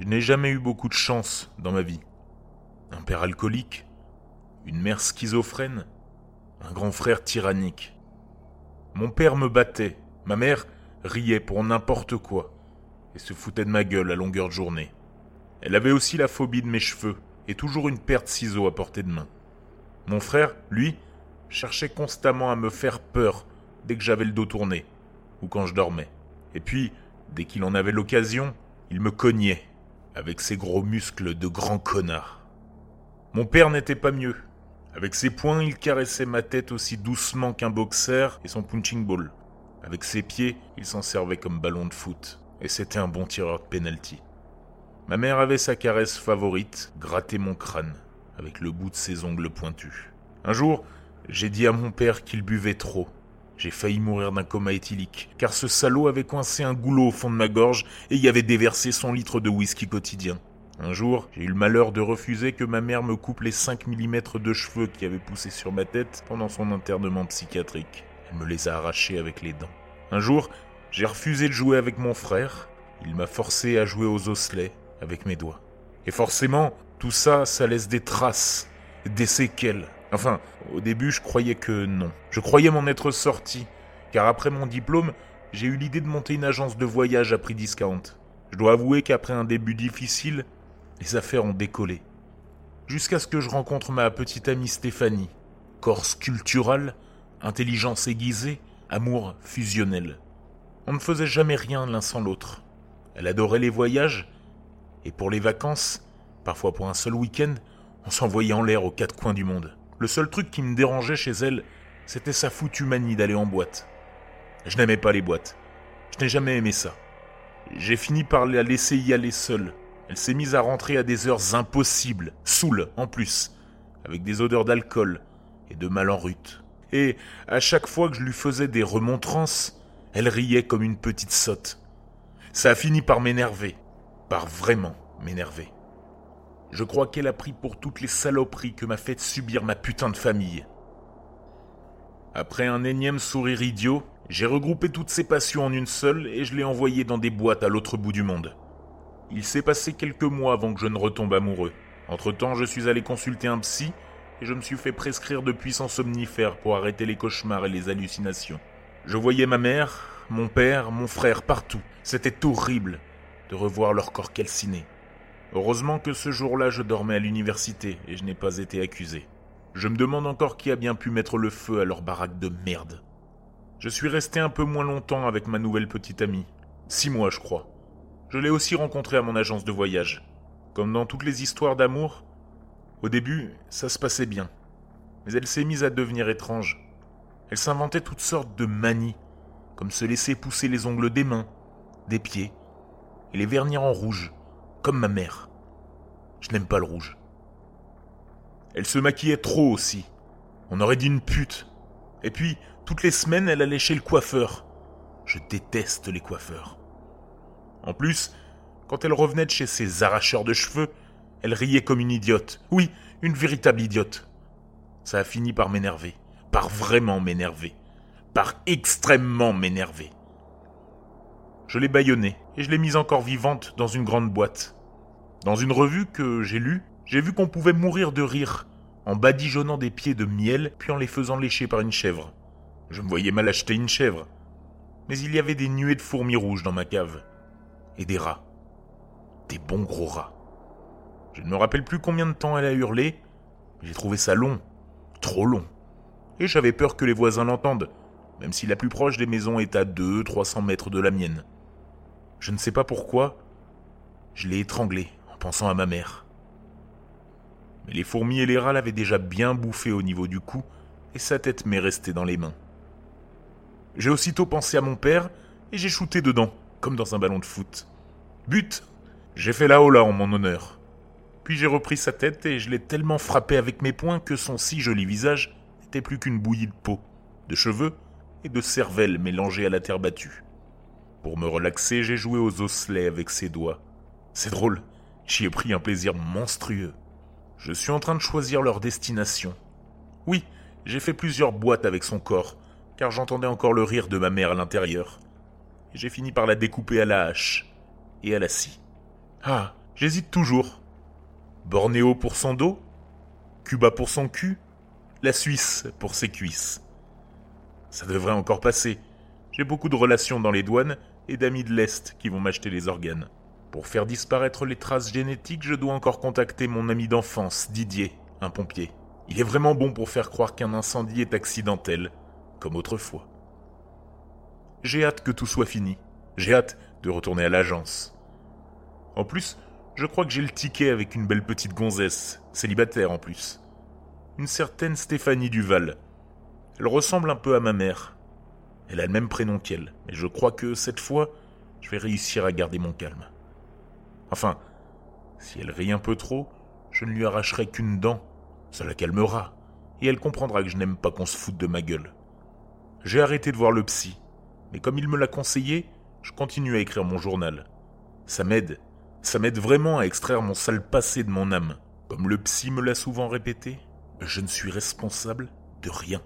Je n'ai jamais eu beaucoup de chance dans ma vie. Un père alcoolique, une mère schizophrène, un grand frère tyrannique. Mon père me battait, ma mère riait pour n'importe quoi et se foutait de ma gueule à longueur de journée. Elle avait aussi la phobie de mes cheveux et toujours une paire de ciseaux à portée de main. Mon frère, lui, cherchait constamment à me faire peur dès que j'avais le dos tourné ou quand je dormais. Et puis, dès qu'il en avait l'occasion, il me cognait avec ses gros muscles de grand connard. Mon père n'était pas mieux. Avec ses poings, il caressait ma tête aussi doucement qu'un boxeur et son punching ball. Avec ses pieds, il s'en servait comme ballon de foot. Et c'était un bon tireur de penalty. Ma mère avait sa caresse favorite, gratter mon crâne, avec le bout de ses ongles pointus. Un jour, j'ai dit à mon père qu'il buvait trop. J'ai failli mourir d'un coma éthylique, car ce salaud avait coincé un goulot au fond de ma gorge et y avait déversé son litre de whisky quotidien. Un jour, j'ai eu le malheur de refuser que ma mère me coupe les 5 mm de cheveux qui avaient poussé sur ma tête pendant son internement psychiatrique. Elle me les a arrachés avec les dents. Un jour, j'ai refusé de jouer avec mon frère. Il m'a forcé à jouer aux osselets avec mes doigts. Et forcément, tout ça, ça laisse des traces, des séquelles. Enfin, au début, je croyais que non. Je croyais m'en être sorti, car après mon diplôme, j'ai eu l'idée de monter une agence de voyage à prix discount. Je dois avouer qu'après un début difficile, les affaires ont décollé. Jusqu'à ce que je rencontre ma petite amie Stéphanie. Corps sculptural, intelligence aiguisée, amour fusionnel. On ne faisait jamais rien l'un sans l'autre. Elle adorait les voyages, et pour les vacances, parfois pour un seul week-end, on s'envoyait en l'air aux quatre coins du monde. Le seul truc qui me dérangeait chez elle, c'était sa foutue manie d'aller en boîte. Je n'aimais pas les boîtes. Je n'ai jamais aimé ça. J'ai fini par la laisser y aller seule, elle s'est mise à rentrer à des heures impossibles, saoule en plus, avec des odeurs d'alcool et de mal en rute. Et à chaque fois que je lui faisais des remontrances, elle riait comme une petite sotte. Ça a fini par m'énerver, par vraiment m'énerver. Je crois qu'elle a pris pour toutes les saloperies que m'a fait subir ma putain de famille. Après un énième sourire idiot, j'ai regroupé toutes ces passions en une seule et je l'ai envoyée dans des boîtes à l'autre bout du monde. Il s'est passé quelques mois avant que je ne retombe amoureux. Entre-temps, je suis allé consulter un psy et je me suis fait prescrire de puissants somnifères pour arrêter les cauchemars et les hallucinations. Je voyais ma mère, mon père, mon frère partout. C'était horrible de revoir leur corps calciné. Heureusement que ce jour-là je dormais à l'université et je n'ai pas été accusé. Je me demande encore qui a bien pu mettre le feu à leur baraque de merde. Je suis resté un peu moins longtemps avec ma nouvelle petite amie. Six mois, je crois. Je l'ai aussi rencontrée à mon agence de voyage. Comme dans toutes les histoires d'amour, au début, ça se passait bien. Mais elle s'est mise à devenir étrange. Elle s'inventait toutes sortes de manies, comme se laisser pousser les ongles des mains, des pieds, et les vernir en rouge, comme ma mère. Je n'aime pas le rouge. Elle se maquillait trop aussi. On aurait dit une pute. Et puis, toutes les semaines, elle allait chez le coiffeur. Je déteste les coiffeurs. En plus, quand elle revenait de chez ses arracheurs de cheveux, elle riait comme une idiote. Oui, une véritable idiote. Ça a fini par m'énerver. Par vraiment m'énerver. Par extrêmement m'énerver. Je l'ai bâillonnée et je l'ai mise encore vivante dans une grande boîte. Dans une revue que j'ai lue, j'ai vu qu'on pouvait mourir de rire en badigeonnant des pieds de miel puis en les faisant lécher par une chèvre. Je me voyais mal acheter une chèvre. Mais il y avait des nuées de fourmis rouges dans ma cave et des rats. Des bons gros rats. Je ne me rappelle plus combien de temps elle a hurlé, mais j'ai trouvé ça long, trop long. Et j'avais peur que les voisins l'entendent, même si la plus proche des maisons est à 200-300 mètres de la mienne. Je ne sais pas pourquoi, je l'ai étranglée en pensant à ma mère. Mais les fourmis et les rats l'avaient déjà bien bouffé au niveau du cou, et sa tête m'est restée dans les mains. J'ai aussitôt pensé à mon père, et j'ai shooté dedans comme dans un ballon de foot. But J'ai fait la hola en mon honneur. Puis j'ai repris sa tête et je l'ai tellement frappé avec mes poings que son si joli visage n'était plus qu'une bouillie de peau, de cheveux et de cervelle mélangés à la terre battue. Pour me relaxer, j'ai joué aux osselets avec ses doigts. C'est drôle, j'y ai pris un plaisir monstrueux. Je suis en train de choisir leur destination. Oui, j'ai fait plusieurs boîtes avec son corps, car j'entendais encore le rire de ma mère à l'intérieur j'ai fini par la découper à la hache et à la scie. Ah, J'hésite toujours. Bornéo pour son dos, Cuba pour son cul, la Suisse pour ses cuisses. Ça devrait encore passer. J'ai beaucoup de relations dans les douanes et d'amis de l'Est qui vont m'acheter les organes. Pour faire disparaître les traces génétiques, je dois encore contacter mon ami d'enfance, Didier, un pompier. Il est vraiment bon pour faire croire qu'un incendie est accidentel, comme autrefois. J'ai hâte que tout soit fini. J'ai hâte de retourner à l'agence. En plus, je crois que j'ai le ticket avec une belle petite gonzesse, célibataire en plus. Une certaine Stéphanie Duval. Elle ressemble un peu à ma mère. Elle a le même prénom qu'elle, mais je crois que cette fois, je vais réussir à garder mon calme. Enfin, si elle rit un peu trop, je ne lui arracherai qu'une dent. Ça la calmera, et elle comprendra que je n'aime pas qu'on se foute de ma gueule. J'ai arrêté de voir le psy, mais comme il me l'a conseillé, je continue à écrire mon journal. Ça m'aide, ça m'aide vraiment à extraire mon sale passé de mon âme. Comme le psy me l'a souvent répété, je ne suis responsable de rien.